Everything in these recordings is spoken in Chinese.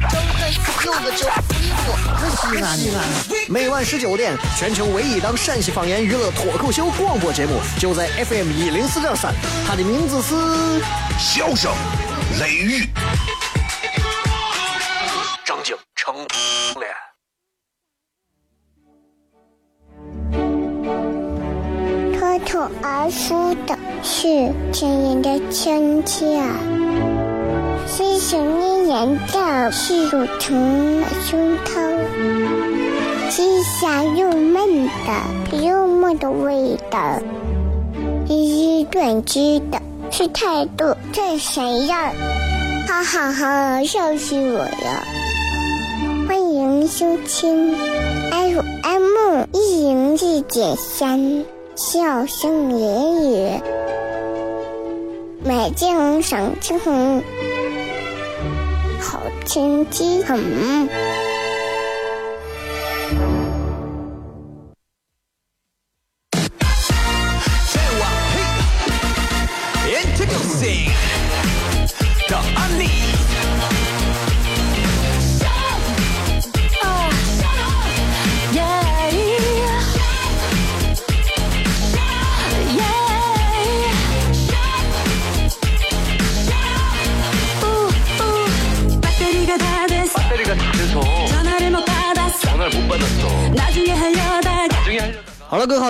开柚子酒，衣服不西安西安。每晚十九点，全球唯一档陕西方言娱乐脱口秀广播节目，就在 FM 一零四点三。它的名字是《笑声雷雨》，张景成脸。脱口而出的是亲人的亲切，细细念念的是乳成的胸膛，细香又闷的幽默的味道，一语断句的是态度这谁样？哈哈哈，笑死我了！欢迎收听 FM 一零四点三。笑声言语，美景赏青红，好天气很。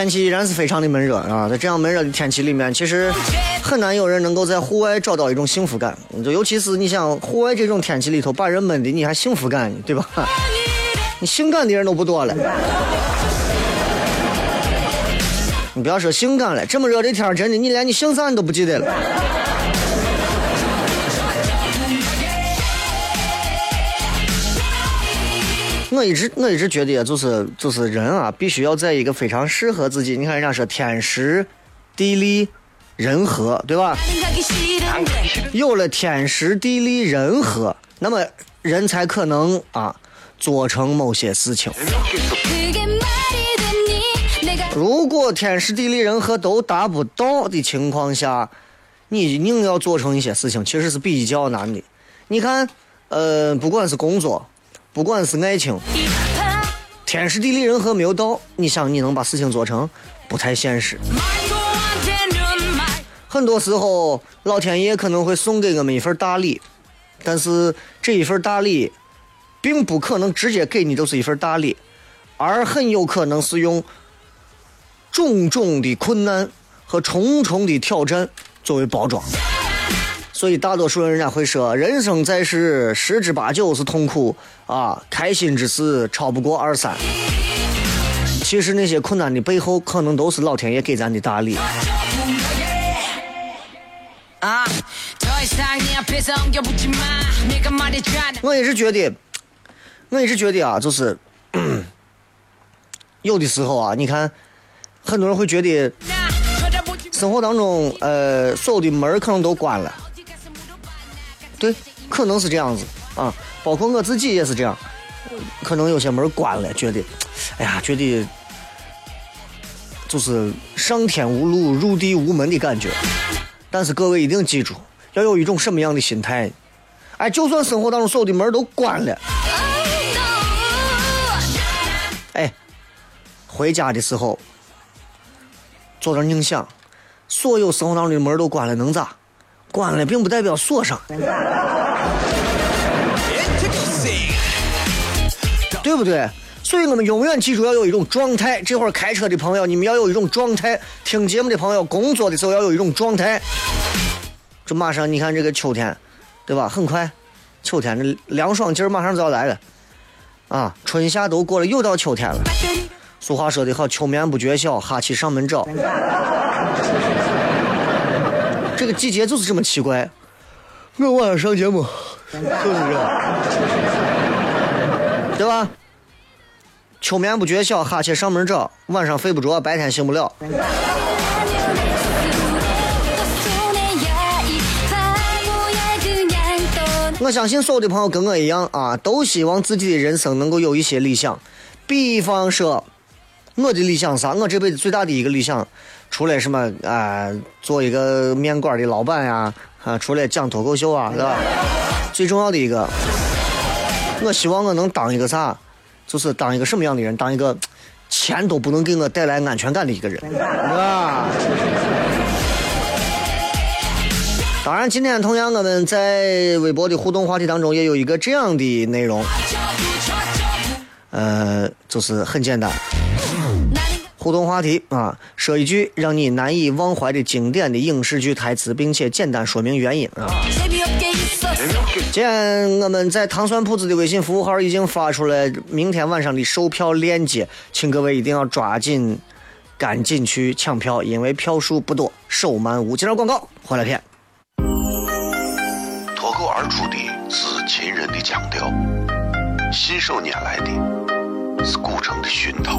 天气依然是非常的闷热啊，在这样闷热的天气里面，其实很难有人能够在户外找到一种幸福感。就尤其是你想户外这种天气里头把人闷的，你还幸福感呢，对吧？你性感的人都不多了。你不要说性感了，这么热的天真的你连你姓啥你都不记得了。我一直我一直觉得，就是就是人啊，必须要在一个非常适合自己。你看人家说天时、地利、人和，对吧？有了天时、地利、人和，那么人才可能啊做成某些事情。如果天时、地利、人和都达不到的情况下，你硬要做成一些事情，其实是比较难的。你看，呃，不管是工作。不管是爱情，天时地利人和没有到，你想你能把事情做成，不太现实。很多时候，老天爷可能会送给我们一份大礼，但是这一份大礼，并不可能直接给你就是一份大礼，而很有可能是用种种的困难和重重的挑战作为包装。所以，大多数人人家会说，人生在世，十之八九是痛苦啊，开心之事超不过二三。其实那些困难的背后，可能都是老天爷给咱的大礼。啊！我也是觉得，我也是觉得啊，就是 有的时候啊，你看，很多人会觉得，生活当中，呃，所有的门可能都关了。对，可能是这样子啊，包括我自己也是这样，可能有些门关了，觉得，哎呀，觉得就是上天无路，入地无门的感觉。但是各位一定记住，要有一种什么样的心态？哎，就算生活当中所有的门都关了，哎，回家的时候坐着冥想，所有生活当中的门都关了，能咋？关了并不代表锁上，对不对？所以我们永远记住要有一种状态。这会儿开车的朋友，你们要有一种状态；听节目的朋友，工作的时候要有一种状态。这马上你看这个秋天，对吧？很快，秋天这凉爽劲儿马上就要来了，啊，春夏都过了，又到秋天了。俗话说得好，秋眠不觉晓，哈气上门找。这个季节就是这么奇怪。我晚上上节目，就是这样，对吧？秋眠不觉晓，哈欠上门找。晚上睡不着，白天醒不了。我相信所有的朋友跟我一样啊，都希望自己的人生能够有一些理想。比方说，我的理想啥？我这辈子最大的一个理想，除了什么啊，做一个面馆的老板呀，啊，除了讲脱口秀啊，是吧？最重要的一个，我希望我能当一个啥？就是当一个什么样的人？当一个钱都不能给我带来安全感的一个人，啊。当然，今天同样我们在微博的互动话题当中也有一个这样的内容，呃，就是很简单，互动话题啊，说一句让你难以忘怀的经典的影视剧台词，并且简单说明原因啊。今天我们在糖蒜铺子的微信服务号已经发出了明天晚上的售票链接，请各位一定要抓紧，赶紧去抢票，因为票数不多，手慢无。接着广告，回来片。脱口而出的是秦人的腔调，信手拈来的是古城的熏陶，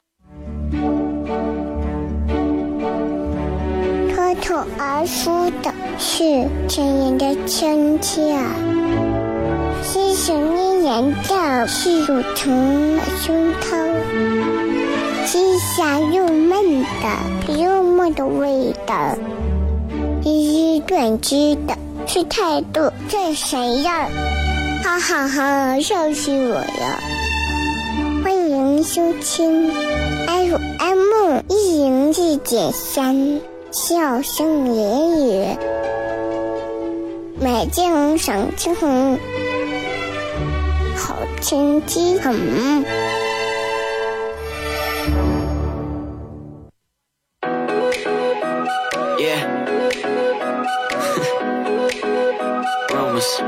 脱口而出的是亲人的亲切，是想念人的是乳虫的胸膛，是香又闷的幽默的味道，是短知的是态度这谁呀？哈哈哈，笑死我了！欢迎收听 FM 一零四点三。笑声言语，美景赏青红，好天气很。Yeah. Rumors.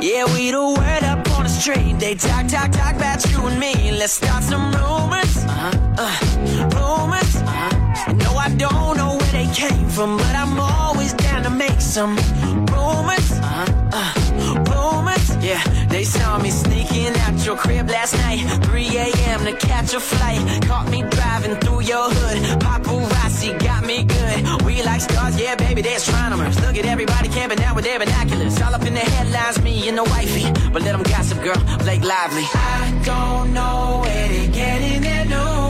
Yeah, we the word up on the street. They talk, talk, talk about you and me. Let's start some rumors. Some rumors. Uh-huh. Uh, rumors. Yeah, they saw me sneaking out your crib last night. 3 a.m. to catch a flight. Caught me driving through your hood. Paparazzi got me good. We like stars, yeah, baby, they're astronomers. Look at everybody camping out with their binoculars. All up in the headlines, me and the wifey. But let them gossip, girl, Blake Lively. I don't know where they're getting their news,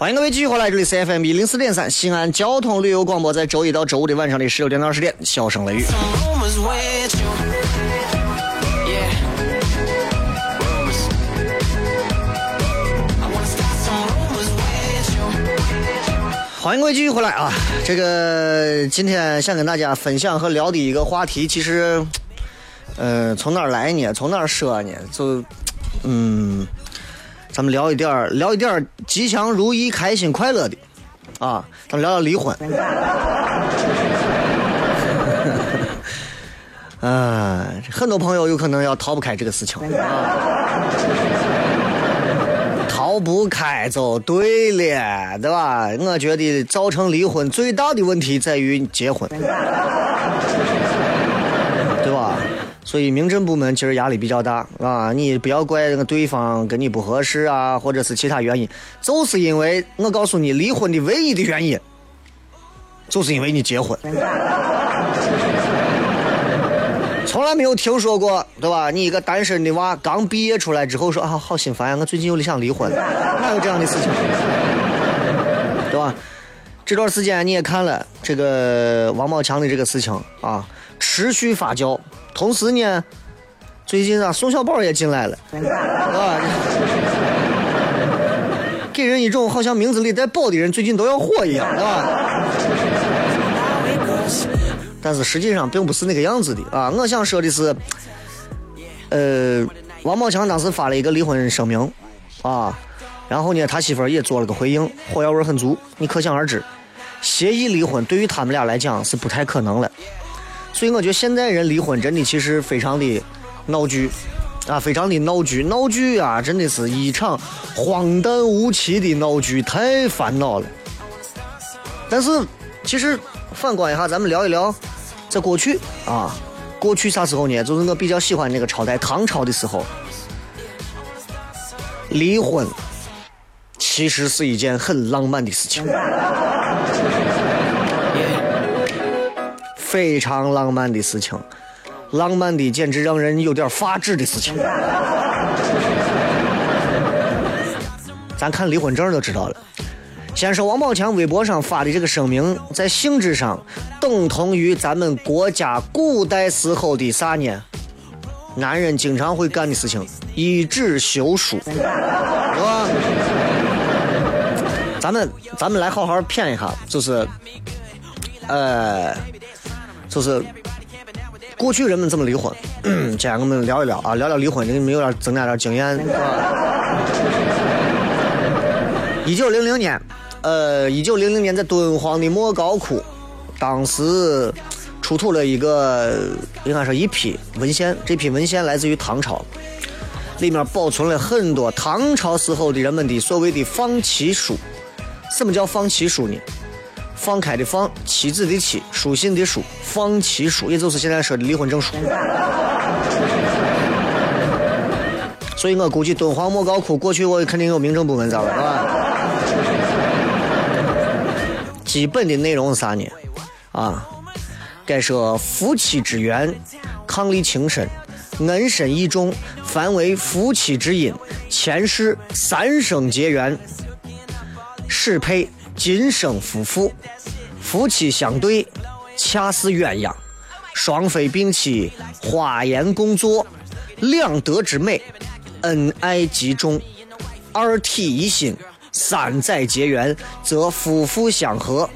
欢迎各位继续回来，这里是 FM 一零四点三西安交通旅游广播，在周一到周五的晚上的十六点到二十点，笑声雷雨。欢迎各位继续回来啊！这个今天想跟大家分享和聊的一个话题，其实，呃，从哪儿来呢？从哪儿说呢？就，嗯，咱们聊一点儿，聊一点儿吉祥如意、开心快乐的啊！咱们聊聊离婚。啊，很多朋友有可能要逃不开这个事情啊。逃不开就对了，对吧？我觉得造成离婚最大的问题在于结婚，对吧？所以民政部门其实压力比较大啊！你不要怪那个对方跟你不合适啊，或者是其他原因，就是因为我告诉你，离婚的唯一的原因，就是因为你结婚。从来没有听说过，对吧？你一个单身的娃刚毕业出来之后说啊，好心烦呀，我最近有点想离婚，哪有这样的事情？对吧？这段时间你也看了这个王宝强的这个事情啊，持续发酵。同时呢，最近啊，宋小宝也进来了，对 吧？给人一种好像名字里带“宝”的人最近都要火一样，对吧？但是实际上并不是那个样子的啊！我想说的是，呃，王宝强当时发了一个离婚声明啊，然后呢，他媳妇儿也做了个回应，火药味很足。你可想而知，协议离婚对于他们俩来讲是不太可能了。所以我觉得现在人离婚真的其实非常的闹剧啊，非常的闹剧，闹剧啊，真的是一场荒诞无奇的闹剧，太烦恼了。但是其实反观一下，咱们聊一聊。在过去啊，过去啥时候呢？就是我比较喜欢那个朝代，唐朝的时候，离婚其实是一件很浪漫的事情，非常浪漫的事情，浪漫的简直让人有点发指的事情。咱看离婚证就知道了。先说王宝强微博上发的这个声明，在性质上等同于咱们国家古代时候的啥呢？男人经常会干的事情，一纸休书，是吧？咱们咱们来好好谝一下，就是，呃，就是过去人们怎么离婚？今天我们聊一聊啊，聊聊离婚，给你们有点增加点经验，一九零零年。呃，一九零零年在敦煌的莫高窟，当时出土了一个，应该说一批文献。这批文献来自于唐朝，里面保存了很多唐朝时候的人们的所谓的放弃书。什么叫放弃书呢？放开的放，妻子的妻，书信的书，放弃书，也就是现在说的离婚证书。所以我估计敦煌莫高窟过去我肯定有民政部门在了，是吧？基本的内容是啥呢？啊，该说夫妻之缘，伉俪情深，恩深义重，凡为夫妻之因，前世三生结缘，适配今生夫妇，夫妻相对，恰似鸳鸯，双飞并栖，花颜共坐，两德之美，恩爱极重，二体一心。三载结缘，则夫妇相和；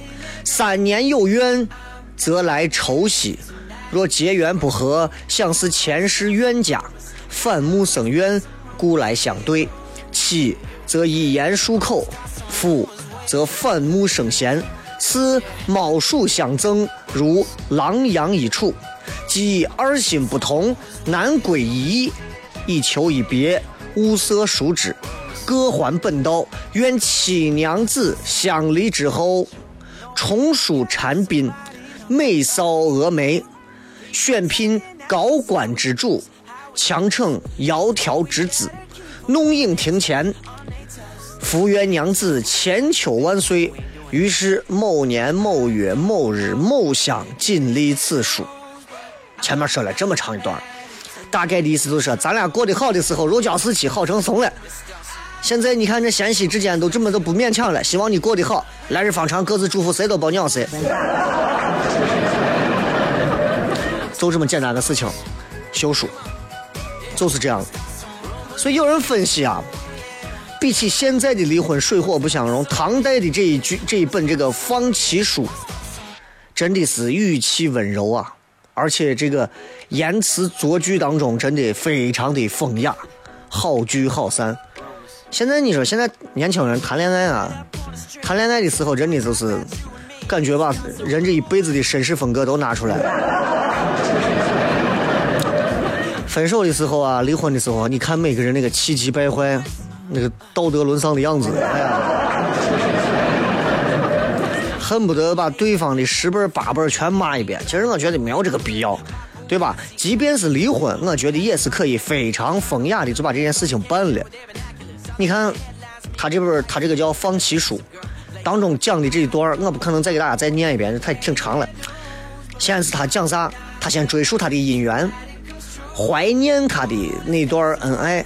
三年有怨，则来抽息。若结缘不和，想是前世冤家，反目生怨，故来相对。妻则一言数口，夫则反目生嫌。此猫鼠相赠，如狼羊一处，即二心不同，难归一意，以求一别，物色殊之。各还本道，愿七娘子相离之后，重梳蝉鬓，美扫蛾眉，选聘高官之主，强逞窈窕之姿，弄影庭前，福愿娘子千秋万岁。于是某年某月某日某乡尽立此书。前面说了这么长一段，大概的意思就是，咱俩过得好的时候，如胶似漆，好成怂了。现在你看这贤妻之间都这么都不勉强了，希望你过得好，来日方长，各自祝福，谁都别鸟谁。就这么简单的事情，休书就是这样。所以有人分析啊，比起现在的离婚水火不相容，唐代的这一句这一本这个放弃书，真的是语气温柔啊，而且这个言辞作句当中真的非常的风雅，好聚好散。现在你说，现在年轻人谈恋爱啊，谈恋爱的时候真的就是感觉把人这一辈子的绅士风格都拿出来了。分手的时候啊，离婚的时候，你看每个人那个气急败坏、那个道德沦丧的样子，哎呀，恨不得把对方的十辈八辈全骂一遍。其实我觉得没有这个必要，对吧？即便是离婚，我觉得也是可以非常风雅的就把这件事情办了。你看，他这本他这个叫《放弃书》当中讲的这一段我不可能再给大家再念一遍，太挺长了。先是他讲啥？他先追溯他的姻缘，怀念他的那段恩爱。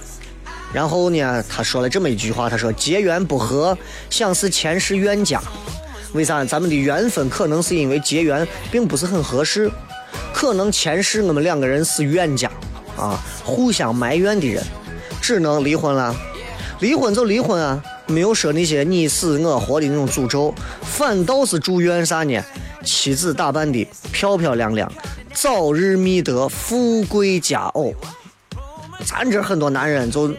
然后呢，他说了这么一句话：“他说结缘不和，像是前世冤家。为啥？咱们的缘分可能是因为结缘并不是很合适，可能前世我们两个人是冤家啊，互相埋怨的人，只能离婚了。离婚就离婚啊，没有说那些你死我活的那种诅咒，反倒是祝愿啥？呢？妻子打扮的漂漂亮亮，早日觅得富贵佳偶。咱这很多男人就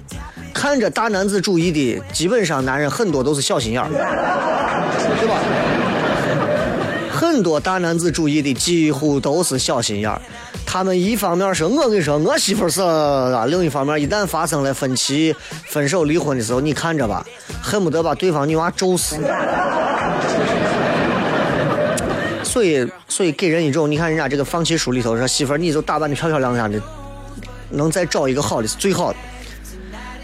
看着大男子主义的，基本上男人很多都是小心眼儿，对吧？很多大男子主义的几乎都是小心眼儿。他们一方面说，我跟你说，我媳妇是啊；另一方面，一旦发生了分歧、分手、离婚的时候，你看着吧，恨不得把对方女娃咒死。所以，所以给人一种，你看人家这个放弃书里头说，媳妇儿你就打扮的漂漂亮亮的，能再找一个好的是最好的。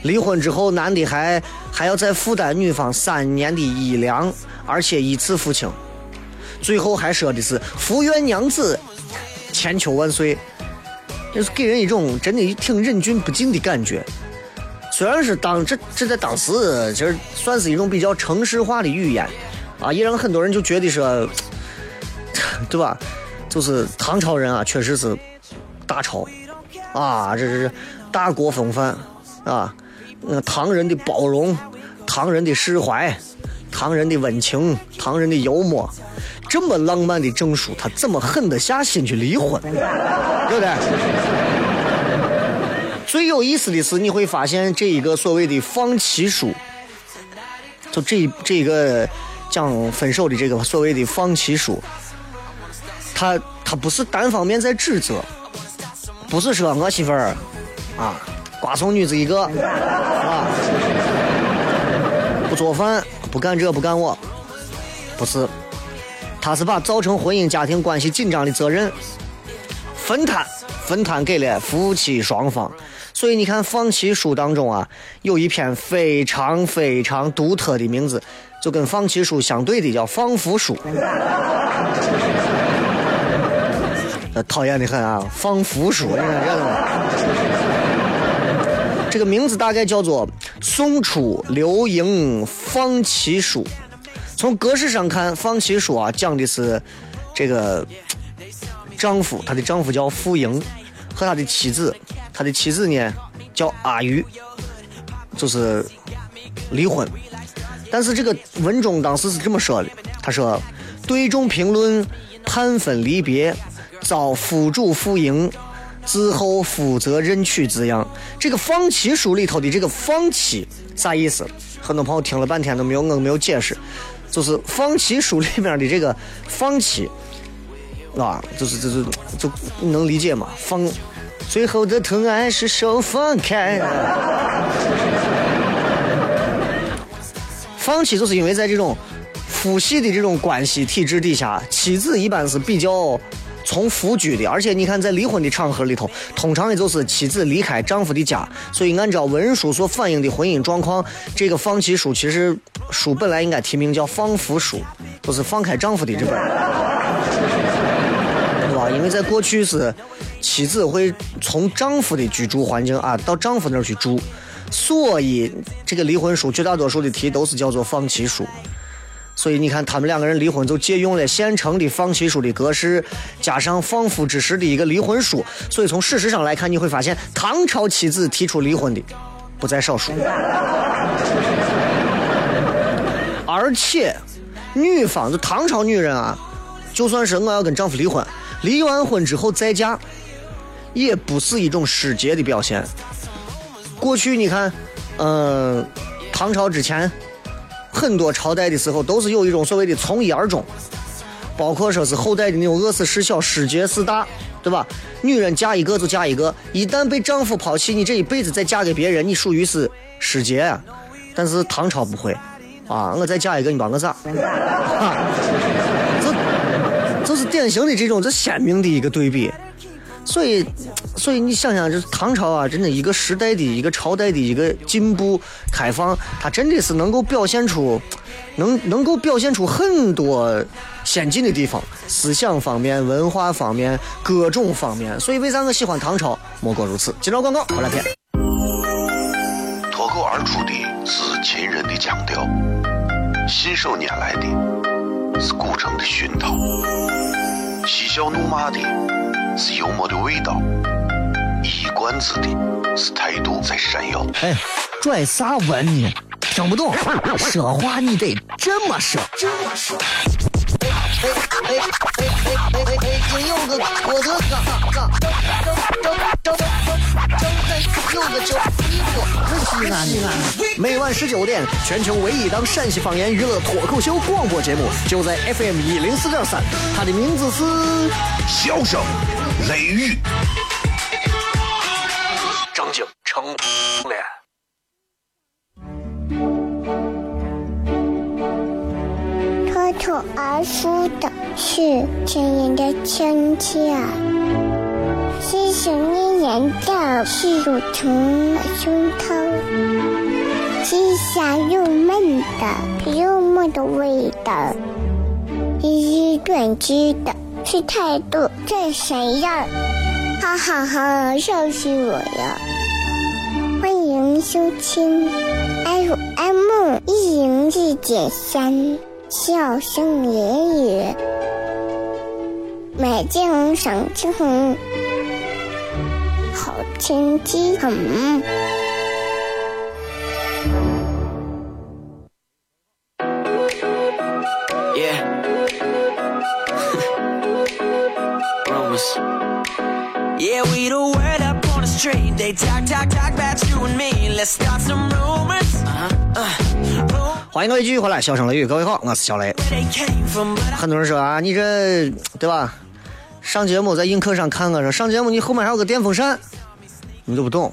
离婚之后，男的还还要再负担女方三年的医疗，而且一次付清。最后还说的是“福愿娘子千秋万岁”，就是给人一种真的挺忍俊不禁的感觉。虽然是当这这在当时其实算是一种比较城市化的语言啊，也让很多人就觉得说，对吧？就是唐朝人啊，确实是大朝啊，这是大国风范啊。那唐人的包容，唐人的释怀，唐人的温情，唐人的幽默，这么浪漫的证书，他怎么狠得下心去离婚？对不对？最有意思的是，你会发现这一个所谓的放弃书，就这这一个讲分手的这个所谓的放弃书，他他不是单方面在指责，不是说我媳妇儿啊。瓜怂女子一个！做饭，不干这，不干我，不是，他是把造成婚姻家庭关系紧张的责任分摊，分摊给了夫妻双方。所以你看，放弃书当中啊，有一篇非常非常独特的名字，就跟放弃书相对的叫放福书。讨厌的很啊，放福书，你看这个。这个名字大概叫做《宋初刘盈放弃书》。从格式上看，放弃书啊，讲的是这个丈夫，他的丈夫叫傅盈，和他的妻子，他的妻子呢叫阿瑜，就是离婚。但是这个文中当时是这么说的，他说：“对众评论判分离别，遭夫主傅盈。”自后负责任娶字样，这个放弃书里头的这个放弃啥意思？很多朋友听了半天都没有，我没有解释。就是放弃书里面的这个放弃，啊，就是就是就能理解吗？放，最后的疼爱是手放开。放弃就是因为在这种父系的这种关系体制底下，妻子一般是比较。从夫居的，而且你看，在离婚的场合里头，通常也就是妻子离开丈夫的家，所以按照文书所反映的婚姻状况，这个放弃书其实书本来应该题名叫放夫书，就是放开丈夫的这本，对吧？因为在过去是妻子会从丈夫的居住环境啊到丈夫那儿去住，所以这个离婚书绝大多数的题都是叫做放弃书。所以你看，他们两个人离婚就借用了现成的放弃书的格式，加上放夫之时的一个离婚书。所以从事实上来看，你会发现唐朝妻子提出离婚的不在少数。而且，女方就唐朝女人啊，就算是我要跟丈夫离婚，离完婚之后再嫁，也不是一种失节的表现。过去你看，嗯，唐朝之前。很多朝代的时候都是有一种所谓的从一而终，包括说是后代的那种饿死事小，失节事大，对吧？女人嫁一个就嫁一个，一旦被丈夫抛弃，你这一辈子再嫁给别人，你属于是失节。但是唐朝不会，啊，我再嫁一个，你把我咋？这这是典型的这种这鲜明的一个对比。所以，所以你想想，这唐朝啊，真的一个时代的一个朝代的一个进步开放，它真的是能够表现出，能能够表现出很多先进的地方，思想方面、文化方面各种方面。所以为啥我喜欢唐朝？莫过如此。接着广告，回来片。脱口而出的是秦人的腔调，信手拈来的是古城的熏陶，嬉笑怒骂的是幽默的味道，一冠子的是态度在闪耀。哎，拽啥文呢？听不懂，说话你得这么说。哎哎哎哎哎哎哎！金柚子，我的个个，张张张张张柚子酒，西安西安。每晚十九点，全球唯一档陕西方言娱乐脱口秀广播节目，就在 FM 一零四点三，它的名字是笑声雷雨，张景成脸。脱口而出的是亲人的亲切，是想念人的是乳虫的胸膛，是香又闷的幽默的味道，是短知的是态度这谁呀？哈哈哈，笑死我了！欢迎收听 FM 一零四点三。笑声言语，美景赏景，好天气很。Up on the street. They talk, talk, talk about you and me. Let's start some rumors. Uh-huh. Uh, rumors 欢迎各位继续回来，笑声雷雨，各位好，我是小雷。from, 很多人说啊，你这对吧？上节目在映客上看我说上节目你后面还有个电风扇，你都不懂。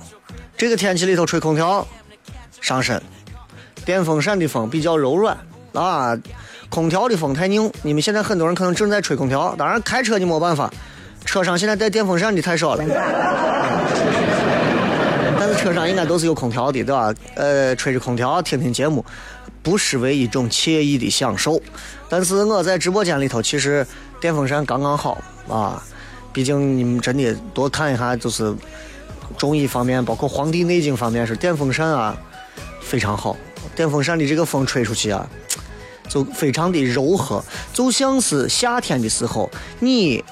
这个天气里头吹空调伤身，电风扇的风比较柔软啊，空调的风太硬。你们现在很多人可能正在吹空调，当然开车你没办法，车上现在带电风扇的太少了。车上应该都是有空调的，对吧？呃，吹着空调听听节目，不失为一种惬意的享受。但是我在直播间里头，其实电风扇刚刚好啊。毕竟你们真的多看一下，就是中医方面，包括《黄帝内经》方面是电风扇啊，非常好。电风扇的这个风吹出去啊，就非常的柔和，就像是夏天的时候你。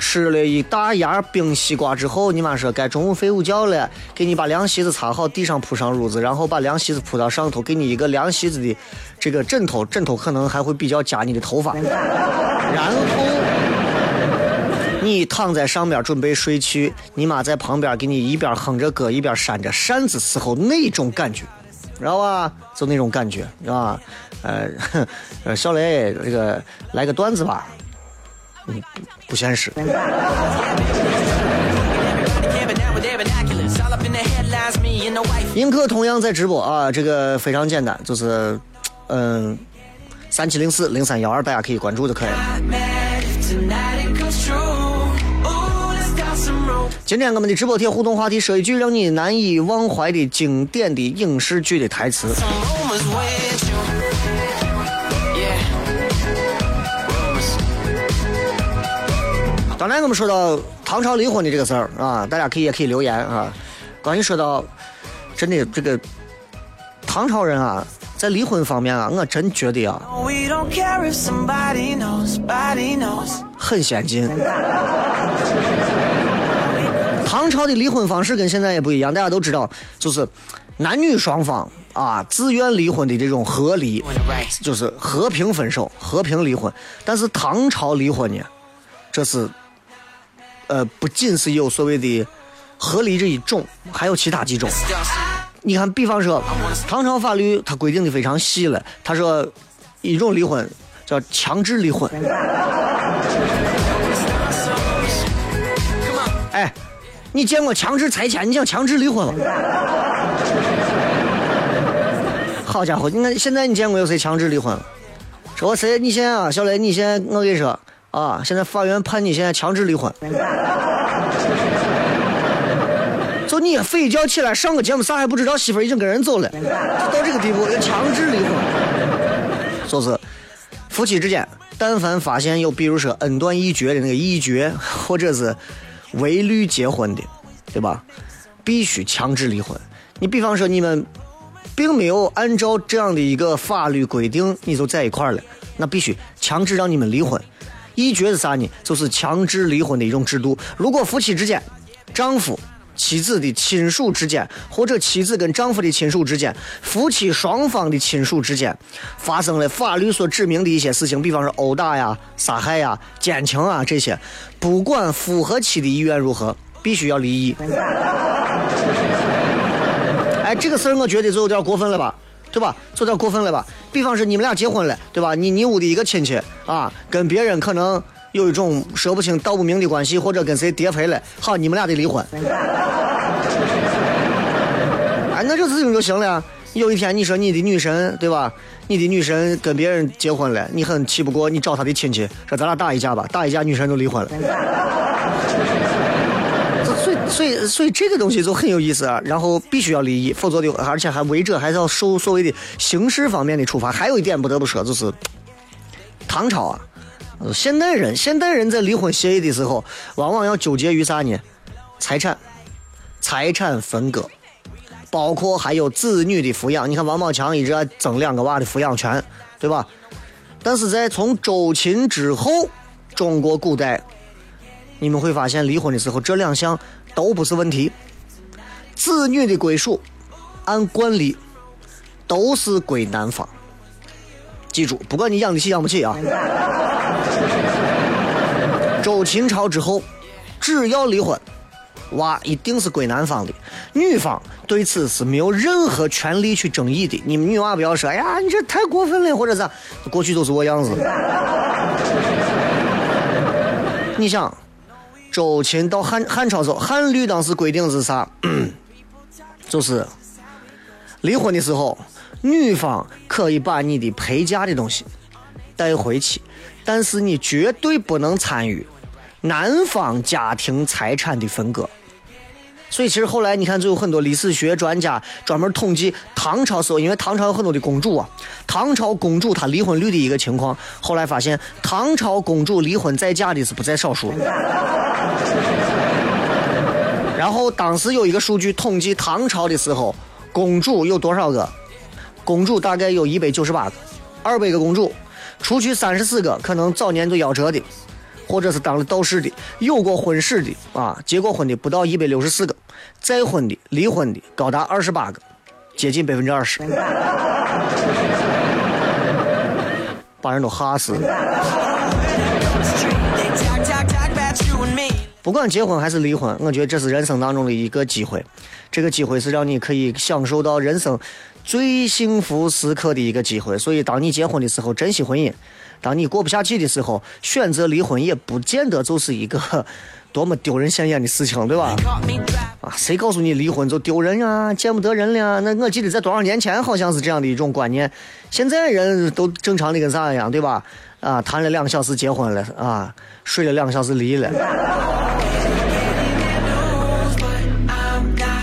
吃了一大牙冰西瓜之后，你妈说该中午睡午觉了，给你把凉席子擦好，地上铺上褥子，然后把凉席子铺到上头，给你一个凉席子的这个枕头，枕头可能还会比较夹你的头发，然后你躺在上边准备睡去，你妈在旁边给你一边哼着歌一边扇着扇子时候那种感觉，知道吧？就那种感觉，知道吧？呃，呃，小雷，这个来个段子吧。不现实。can't but now with their binoculars. All up in the headlines, me and the wife. 映客同样在直播啊，这个非常简单，就是嗯，三七零四零三幺二，大家可以关注就可以了。今天我们的直播贴互动话题说一句让你难以忘怀的经典的影视剧的台词。才我们说到唐朝离婚的这个事儿啊，大家可以也可以留言啊。关于说到真的这个唐朝人啊，在离婚方面啊，我真觉得啊.很先进。唐朝的离婚方式跟现在也不一样，大家都知道，就是男女双方啊自愿离婚的这种和离.就是和平分手、和平离婚。但是唐朝离婚呢，这是呃不仅是有所谓的合理这一种，还有其他几种。你看，比方说唐朝法律它规定的非常细了，他说一种离婚叫强制离婚。哎，你见过强制拆迁？你讲强制离婚吗？好家伙，你看现在你见过有谁强制离婚？说谁？你现在啊，小雷，你现在我跟你说啊，现在法院判你现在强制离婚。就你也睡一觉起来上个节目啥还不知道，媳妇已经跟人走了，到这个地步要强制离婚。说是夫妻之间，但凡发现有比如说恩断义绝的那个义绝，或者是违律结婚的，对吧？必须强制离婚。你比方说你们并没有按照这样的一个法律规定，你就在一块儿了，那必须强制让你们离婚。一绝是啥呢？就是强制离婚的一种制度。如果夫妻之间，丈夫、妻子的亲属之间，或者妻子跟丈夫的亲属之间，夫妻双方的亲属之间，发生了法律所指明的一些事情，比方说殴打呀、杀害呀、奸情啊这些，不管夫和妻的意愿如何，必须要离异。哎，这个事儿我觉得就有点过分了吧，对吧？就有点过分了吧？比方说你们俩结婚了，对吧？你你屋的一个亲戚啊，跟别人可能有一种说不清道不明的关系，或者跟谁叠赔了，好，你们俩得离婚。哎，那这事情就行了。有一天你说你的女神，对吧？你的女神跟别人结婚了，你很气不过，你找她的亲戚说咱俩打一架吧，打一架女神就离婚了。所以，所以，这个东西就很有意思啊。然后必须要离异，否则的，而且还违者还是要受所谓的刑事方面的处罚。还有一点不得不说，就是唐朝啊，现代人，现代人在离婚协议的时候，往往要纠结于啥呢？财产，财产分割，包括还有子女的抚养。你看王宝强一直在争两个娃的抚养权，对吧？但是在从周秦之后，中国古代。你们会发现，离婚的时候这两项都不是问题。子女的归属，按惯例都是归男方。记住，不管你养得起养不起啊。周秦朝之后，只要离婚，娃一定是归男方的，女方对此是没有任何权利去争议的。你们女娃不要说，哎呀，你这太过分了，或者是过去都是我样子。你想？周秦到汉汉朝时候，汉律当时规定是啥？就是离婚的时候，女方可以把你的陪嫁的东西带回去，但是你绝对不能参与男方家庭财产的分割。所以其实后来你看，就有很多历史学专家专门统计唐朝时候，因为唐朝有很多的公主啊，唐朝公主她离婚率的一个情况，后来发现唐朝公主离婚再嫁的是不在少数。然后当时有一个数据统计唐朝的时候，公主有多少个？公主大概有一百九十八个，二百个公主，除去三十四个可能早年就夭折的。或者是当了道士的，有过婚史的啊，结过婚的不到一百六十四个，再婚的、离婚的高达二十八个，接近百分之二十，把人都吓死了。不管结婚还是离婚，我觉得这是人生当中的一个机会，这个机会是让你可以享受到人生最幸福时刻的一个机会。所以，当你结婚的时候，珍惜婚姻。当你过不下去的时候，选择离婚也不见得就是一个 多么丢人现眼的事情，对吧？啊，谁告诉你离婚就丢人啊，见不得人了？那我记得在多少年前好像是这样的一种观念，现在人都正常的跟啥一样，对吧？啊，谈了两个小时结婚了，啊，睡了两个小时离了。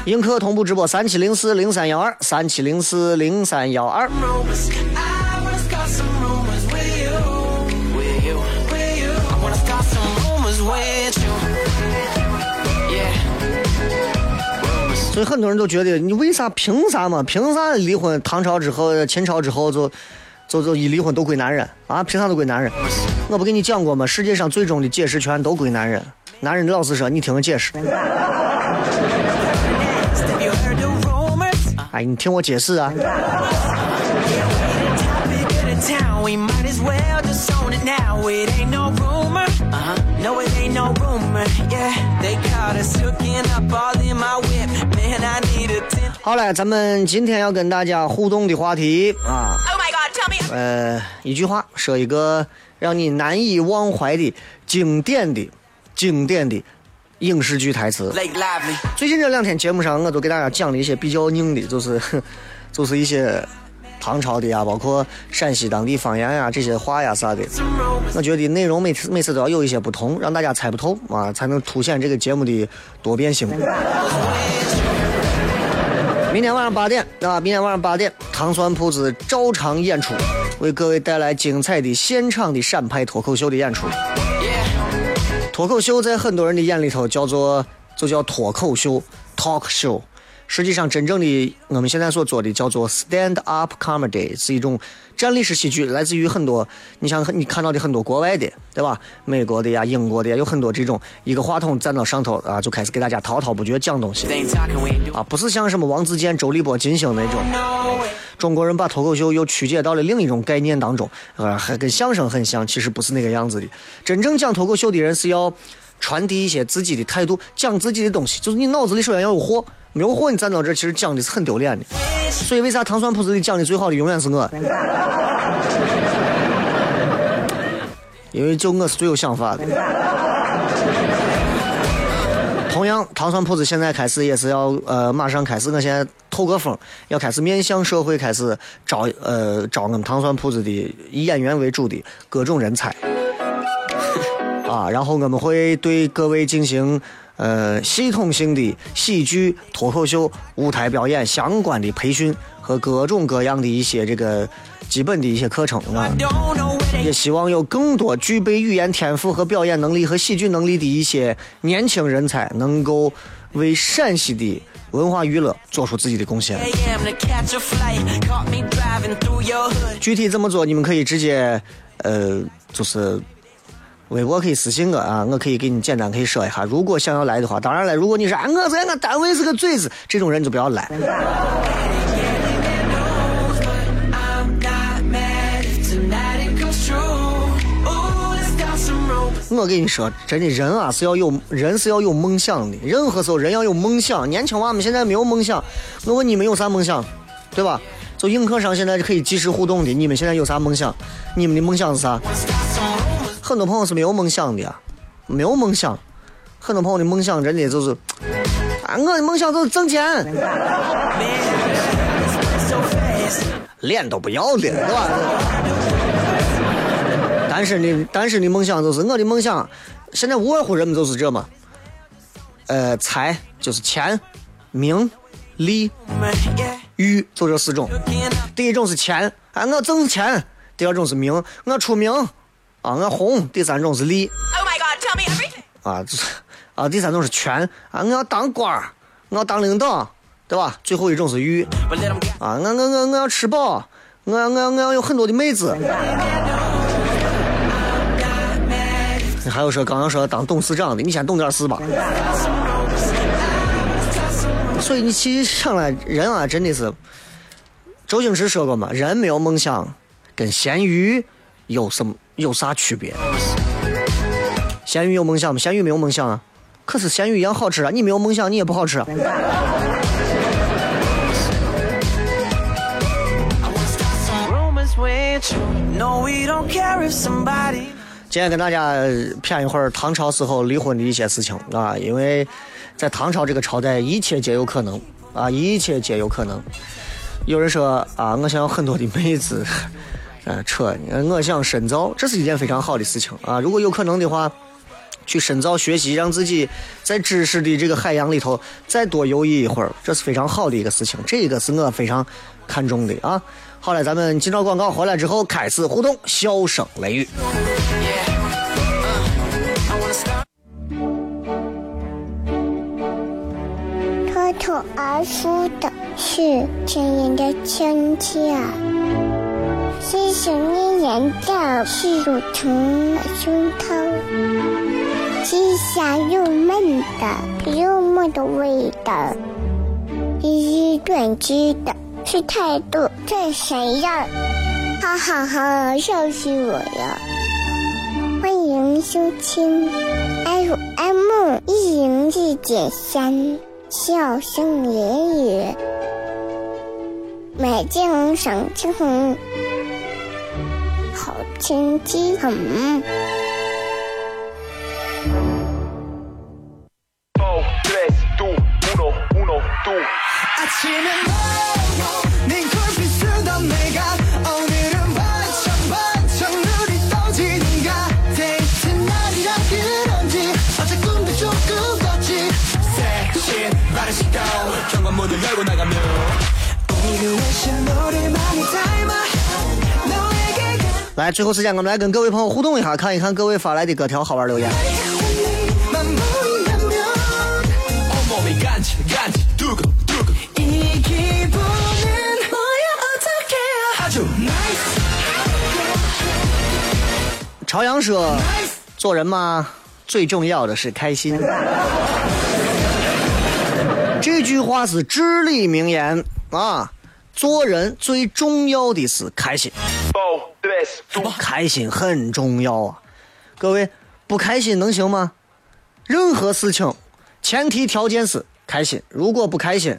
映客同步直播三七零四零三幺二三七零四零三幺二。所以很多人都觉得你为啥凭啥嘛？凭啥离婚？唐朝之后、秦朝之后就就就一离婚都归男人啊？凭啥都归男人？我不跟你讲过吗？世界上最终的解释权都归男人。男人老实说，你听我解释。哎，你听我解释啊。好了，咱们今天要跟大家互动的话题啊，呃，一句话说一个让你难以忘怀的经典的、经典的影视剧台词。最近这两天节目上，我都给大家讲了一些比较硬的，就是，就是一些。唐朝的呀，包括陕西当地方言呀，这些话呀啥的，我觉得内容每次每次都要有一些不同，让大家猜不透啊，才能凸显这个节目的多变性。明天晚上八点啊，明天晚上八点，糖酸铺子照常演出，为各位带来精彩的现场的陕派脱口秀的演出。脱口秀在很多人的眼里头叫做就叫脱口秀 （talk show）。实际上，真正的我们现在所做的叫做 stand up comedy，是一种站立式喜剧，来自于很多你像你看到的很多国外的，对吧？美国的呀、英国的呀，有很多这种一个话筒站到上头啊，就开始给大家滔滔不绝讲东西啊，不是像什么王自健、周立波、金星那种。中国人把脱口秀又曲解到了另一种概念当中，啊，还跟相声很像，其实不是那个样子的。真正讲脱口秀的人是要传递一些自己的态度，讲自己的东西，就是你脑子里首先要有货。没有货，你站到这其实讲的是很丢脸的。所以为啥糖蒜铺子里讲的最好的永远是我？因为就我是最有想法的。同样，糖蒜铺子现在开始也是要呃，马上开始，我现在透个风，要开始面向社会开始招呃招我们糖蒜铺子的以演员为主的各种人才啊，然后我们会对各位进行。呃，系统性的喜剧、脱口秀、舞台表演相关的培训和各种各样的一些这个基本的一些课程啊，也希望有更多具备语言天赋和表演能力和喜剧能力的一些年轻人才，能够为陕西的文化娱乐做出自己的贡献。具体怎么做，你们可以直接呃，就是。微博可以私信我啊，我可以给你简单可以说一下。如果想要来的话，当然了，如果你说我在俺单位是个嘴子，这种人就不要来。我跟你说，真的人啊是要有人是要有梦想的，任何时候人要有梦想。年轻娃们现在没有梦想，我问你们有啥梦想，对吧？就映客上现在是可以即时互动的，你们现在有啥梦想？你们的梦想是啥？很多朋友是没有梦想的，没有梦想。很多朋友的梦想真的就是，啊，我的梦想就是挣钱，脸都不要脸，是吧？单身的单身的梦想就是我的梦想，现在无外乎人们都是这嘛。呃，财就是钱，名，利，欲，就这四种。第一种是钱，啊，我挣钱；第二种是名，我出名。啊，我红，第三种是利。啊，啊，第三种是权。啊，我要当官我要当领导，对吧？最后一种是欲。啊，我我我我要吃饱，我要我要我要有很多的妹子。你还有说刚刚说当董事长的，你先懂点事吧。所以你其实想来，人啊，真的是，周星驰说过嘛，人没有梦想，跟咸鱼有什么？有啥区别？咸鱼有梦想吗？咸鱼没有梦想啊。可是咸鱼一样好吃啊！你没有梦想，你也不好吃。今天跟大家谝一会儿唐朝时候离婚的一些事情啊，因为在唐朝这个朝代，一切皆有可能啊，一切皆有可能。有人说啊，我想要很多的妹子。呃，扯！我想深造，这是一件非常好的事情啊！如果有可能的话，去深造学习，让自己在知识的这个海洋里头再多游弋一会儿，这是非常好的一个事情。这个是我非常看重的啊！好了，咱们进到广告回来之后开始互动，笑声雷雨。脱口而出的是亲人的亲切。是想念人的是乳虫的胸膛，是香又闷的又闷的味道，一一断肢的是态度这谁呀？哈哈哈，笑死我了！欢迎收听 FM 一零一点三，笑声言语，美景赏青红。好天气很。来最后时间我们来跟各位朋友互动一下看一看各位发来的各条好玩留言。朝阳说做人嘛最重要的是开心。这句话是至理名言啊做人最重要的是开心。开心很重要啊！各位，不开心能行吗？任何事情，前提条件是开心。如果不开心，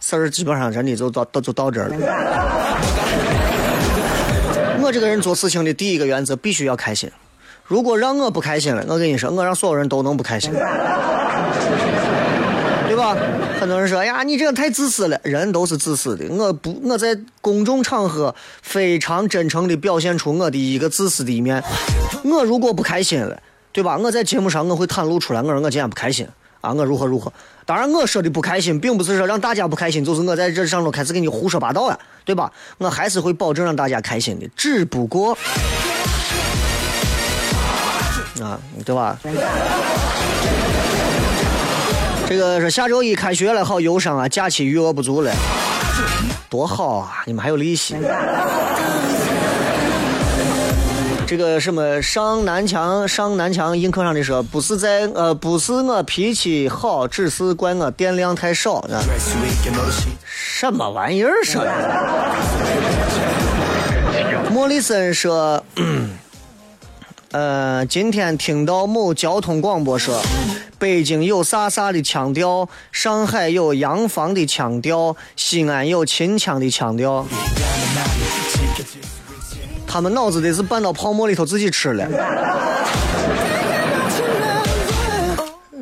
事儿基本上真的就到到就到这儿了。我这个人做事情的第一个原则必须要开心。如果让我不开心了，我跟你说，我让所有人都能不开心？很多人说：“哎呀，你这个太自私了。”人都是自私的。我不，我在公众场合非常真诚的表现出我的一个自私的一面。我如果不开心了，对吧？我在节目上我会袒露出来，我说我今天不开心啊，我如何如何。当然，我说的不开心，并不是说让大家不开心，就是我在这上头开始给你胡说八道呀，对吧？我还是会保证让大家开心的，只不过。啊，对吧？这个是下周一开学了，好忧伤啊！假期余额不足了，多好啊！你们还有利息。这个什么上南墙上南墙映客上的说，不是在呃，不是我脾气好，只是怪我电量太少啊！什么玩意儿说的？莫里森说。嗯呃，今天听到某交通广播说，北京有飒飒的腔调，上海有洋房的腔调，西安有秦腔的腔调。他们脑子得是拌到泡沫里头自己吃了。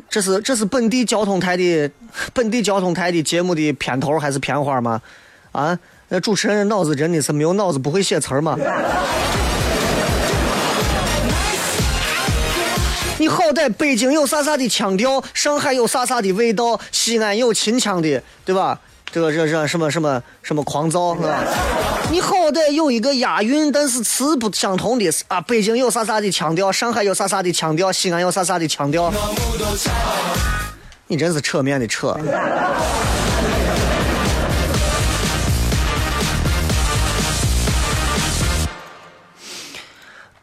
这是这是本地交通台的本地交通台的节目的片头还是片花吗？啊，那主持人的脑子真的是没有脑子，不会写词儿吗？你好歹北京有啥啥的腔调，上海有啥啥的味道，西安有秦腔的，对吧？这个这这什么什么什么狂躁是吧？你好歹有一个押韵，但是词不相同的啊！北京有啥啥的腔调，上海有啥啥的腔调，西安有啥啥的腔调，你真是扯面的扯。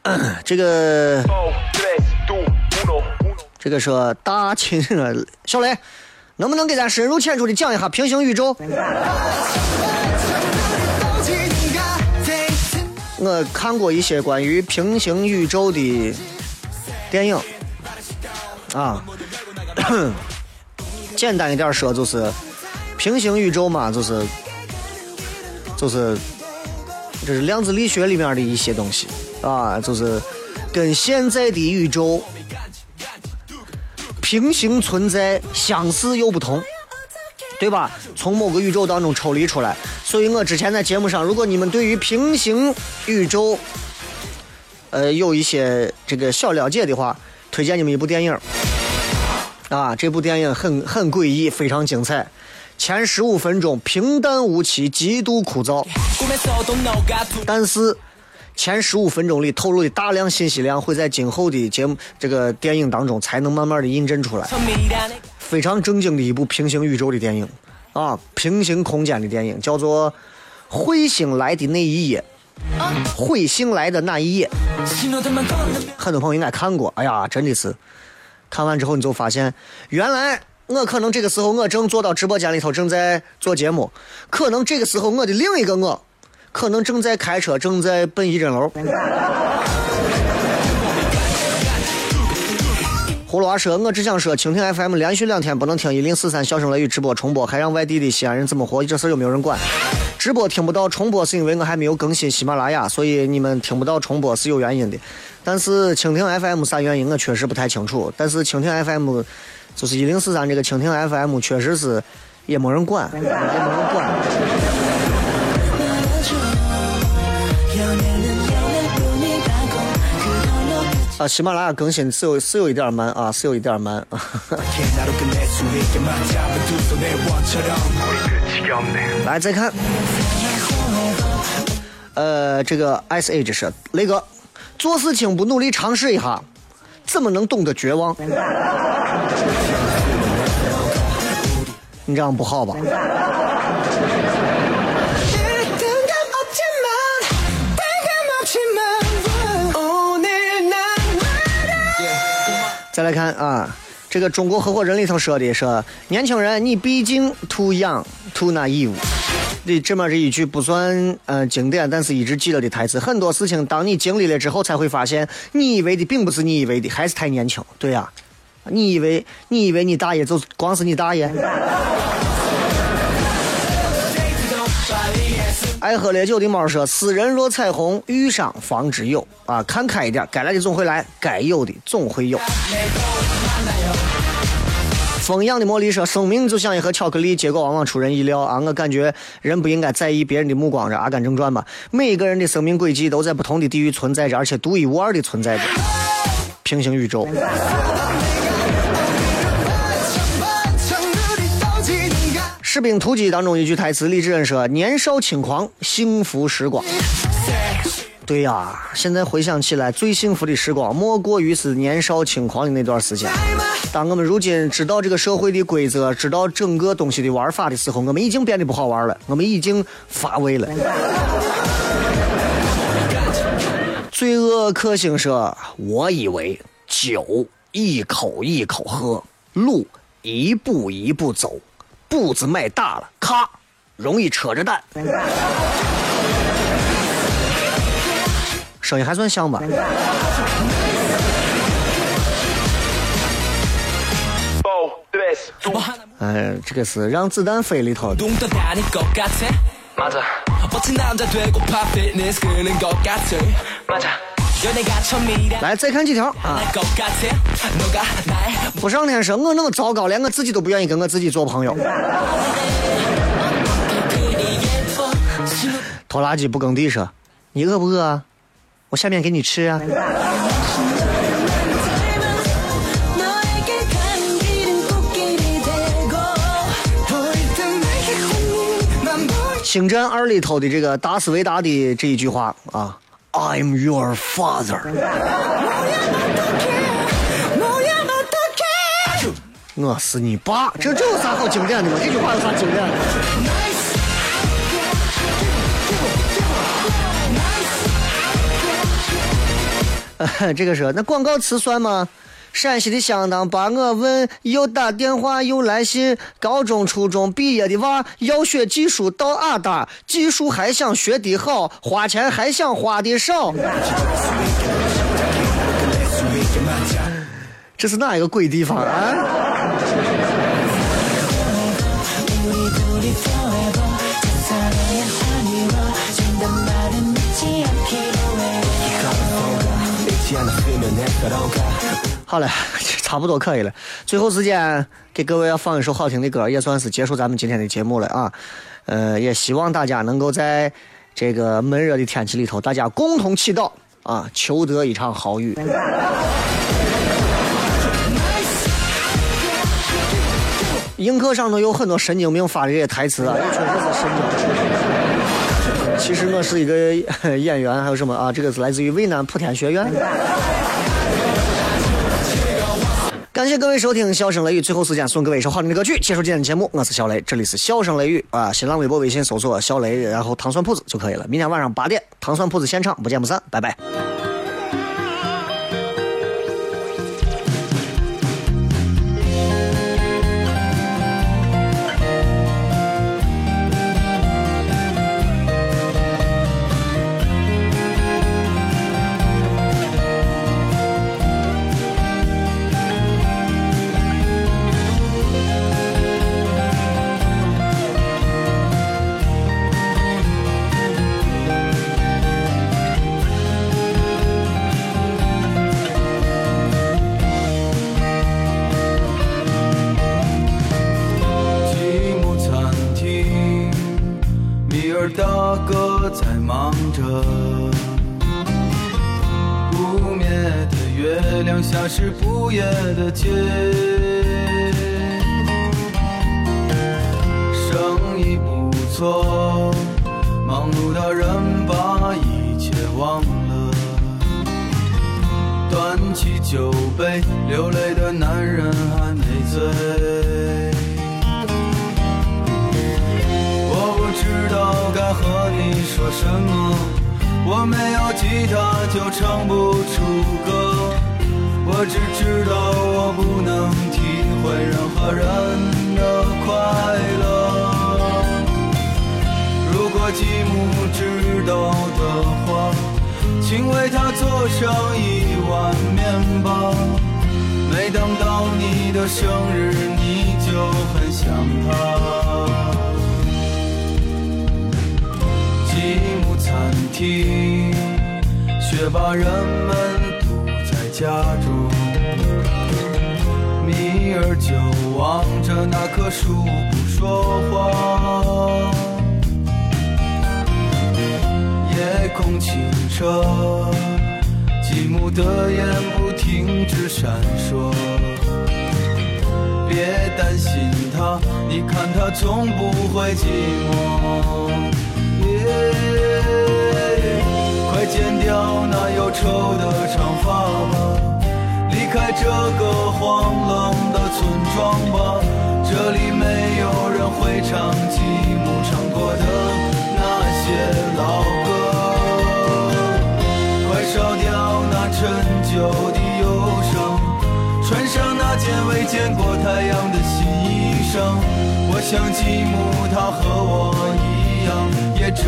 这个。这个说大秦小雷，能不能给咱深入浅出的讲一下平行宇宙？我看过一些关于平行宇宙的电影，啊，简单一点说就是平行宇宙嘛，就是就是这是量子力学里面的一些东西啊，就是跟现在的宇宙。平行存在，相似又不同，对吧？从某个宇宙当中抽离出来。所以我之前在节目上，如果你们对于平行宇宙，呃，有一些这个小了解的话，推荐你们一部电影。啊，这部电影很很诡异，非常精彩。前十五分钟平淡无奇，极度枯燥，但是。前十五分钟里透露的大量信息量，会在今后的节目这个电影当中才能慢慢的印证出来。非常正经的一部平行宇宙的电影啊，平行空间的电影，叫做《彗星来的那一夜》。彗星来的那一夜，很多朋友应该看过。哎呀，真的是，看完之后你就发现，原来我可能这个时候我正坐到直播间里头正在做节目，可能这个时候我的另一个我。可能正在开车，正在奔一针楼。葫芦娃说：“我只想说，蜻蜓 FM 连续两天不能听一零四三笑声雷雨直播重播，还让外地的西安人怎么活？这事有没有人管？直播听不到重播，是因为我还没有更新喜马拉雅，所以你们听不到重播是有原因的。但是蜻蜓 FM 啥原因，我确实不太清楚。但是蜻蜓 FM 就是一零四三这个蜻蜓 FM，确实是也没人管，也没人管。”啊，喜马拉雅更新是有是有一点慢啊，是有一点慢。来再看，呃，这个 S A 这是雷哥，做事情不努力尝试一下，怎么能懂得绝望？你这样不好吧？来看啊，这个中国合伙人里头说的说，年轻人你毕竟 too young too naive。这这么这一句不算呃经典，但是一直记得的台词。很多事情当你经历了之后，才会发现，你以为的并不是你以为的，还是太年轻。对呀、你以为你以为你大爷就光是你大爷？爱喝烈酒的猫说：“斯人若彩虹，遇上方知有。”啊，看开一点，该来的总会来，该有的总会有。风一样的茉莉说：“生命就像一盒巧克力，结果往往出人意料啊！我感觉人不应该在意别人的目光。”这《阿甘正传》吧，每一个人的生命轨迹都在不同的地域存在着，而且独一无二的存在着。平行宇宙。士兵突击当中一句台词，李志恩说：“年少轻狂，幸福时光。”对呀、现在回想起来，最幸福的时光莫过于是年少轻狂的那段时间。当我们如今知道这个社会的规则，知道整个东西的玩法的时候，我们已经变得不好玩了，我们已经乏味了。罪恶克星说：“我以为酒一口一口喝，路一步一步走，肚子迈大了，咔，容易扯着蛋。声音还算像吧？哎，这个是让子弹飞里头。来，再看几条啊。不上天说，我那么糟糕，连我自己都不愿意跟我自己做朋友。拖拉机不耕地说，你饿不饿啊？我下面给你吃啊。星战二里头的这个达斯维达的这一句话啊，I'm your father。我是你爸，这这有啥好经典的吗？这句话有啥经典的？这个是那广告词算吗？陕西的相当把我问，又打电话又来信，高中、初中毕业的娃要学技术到阿达，技术还想学的好，花钱还想花的少。这是哪一个鬼地方啊？好了，差不多可以了。最后时间给各位要放一首好听的歌，也算是结束咱们今天的节目了啊。呃，也希望大家能够在这个闷热的天气里头，大家共同祈祷啊，求得一场好雨。映客上头有很多神经病发的这些台词啊，也确实是神经。其实我是一个演员，还有什么啊？这个是来自于渭南普天学院。感谢各位收听《笑声雷雨》，最后时间送各位一首好听的歌曲，结束今天的节目。我是小雷，这里是笑声雷雨啊，新浪微博、微信搜索“小雷”，然后糖蒜铺子就可以了。明天晚上八点，糖蒜铺子现场不见不散，拜拜。月亮下是不夜的街，生意不错，忙碌的人把一切忘了。端起酒杯，流泪的男人还没醉。我不知道该和你说什么，我没有吉他就唱不出歌。我只知道我不能体会任何人的快乐。如果继母知道的话，请为他做上一碗面包。每当到你的生日，你就很想他。吉姆餐厅，却把人们家中。米尔就望着那棵树不说话。夜空清澈，吉姆的眼不停止闪烁。别担心他，你看他从不会寂寞。耶快剪掉那忧愁的长发，这个荒冷的村庄吧。这里没有人会唱吉姆唱过的那些老歌。快烧掉那陈旧的忧伤，穿上那件未见过太阳的新衣裳。我想吉姆他和我一样，也这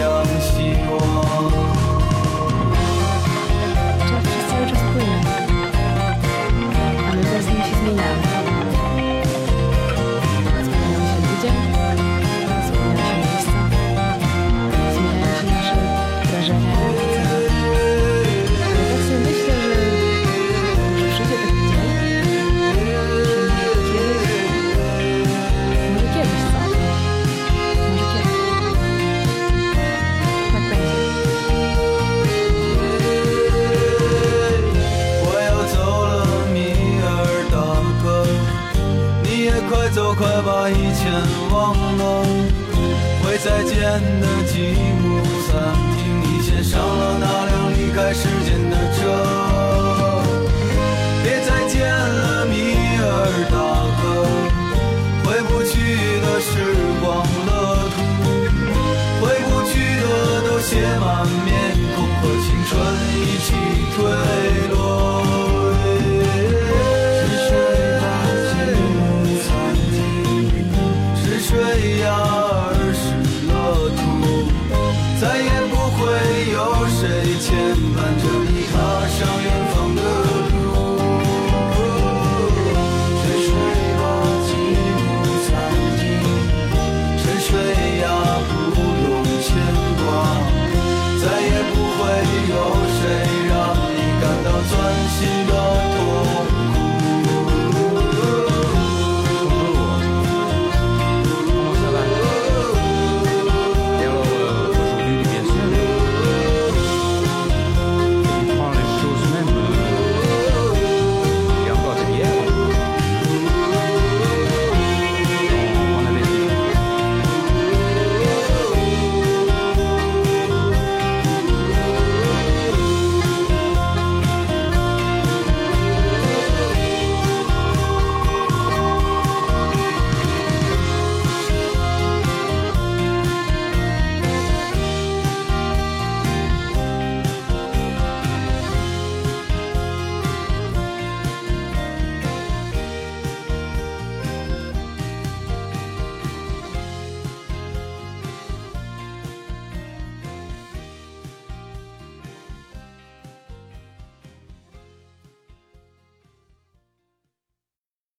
样希望。嗯。忘了。会再见的吉姆餐厅，你先上了那辆离开时间的